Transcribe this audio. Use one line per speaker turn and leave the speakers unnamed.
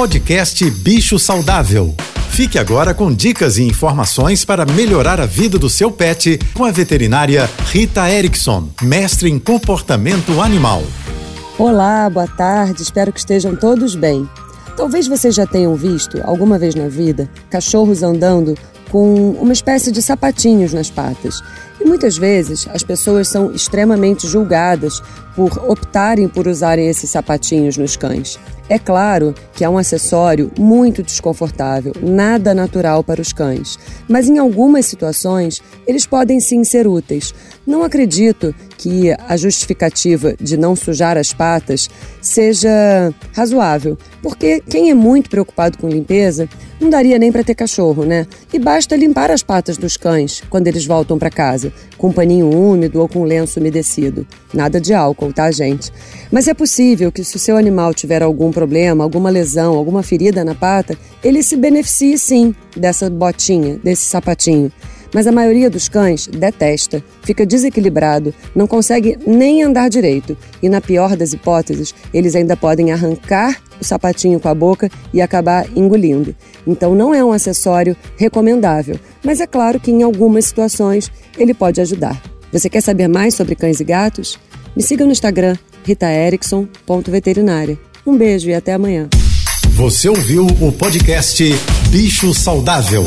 Podcast Bicho Saudável. Fique agora com dicas e informações para melhorar a vida do seu pet com a veterinária Rita Erickson, mestre em comportamento animal.
Olá, boa tarde, espero que estejam todos bem. Talvez vocês já tenham visto, alguma vez na vida, cachorros andando com uma espécie de sapatinhos nas patas. E muitas vezes as pessoas são extremamente julgadas por optarem por usarem esses sapatinhos nos cães. É claro que é um acessório muito desconfortável, nada natural para os cães, mas em algumas situações eles podem sim ser úteis. Não acredito que a justificativa de não sujar as patas seja razoável, porque quem é muito preocupado com limpeza não daria nem para ter cachorro, né? E basta limpar as patas dos cães quando eles voltam para casa, com um paninho úmido ou com um lenço umedecido. Nada de álcool, tá, gente? Mas é possível que se o seu animal tiver algum problema, alguma lesão, alguma ferida na pata, ele se beneficie sim dessa botinha, desse sapatinho. Mas a maioria dos cães detesta, fica desequilibrado, não consegue nem andar direito e, na pior das hipóteses, eles ainda podem arrancar o sapatinho com a boca e acabar engolindo. Então, não é um acessório recomendável, mas é claro que em algumas situações ele pode ajudar. Você quer saber mais sobre cães e gatos? Me siga no Instagram, ritaerickson.veterinária. Um beijo e até amanhã.
Você ouviu o podcast Bicho Saudável.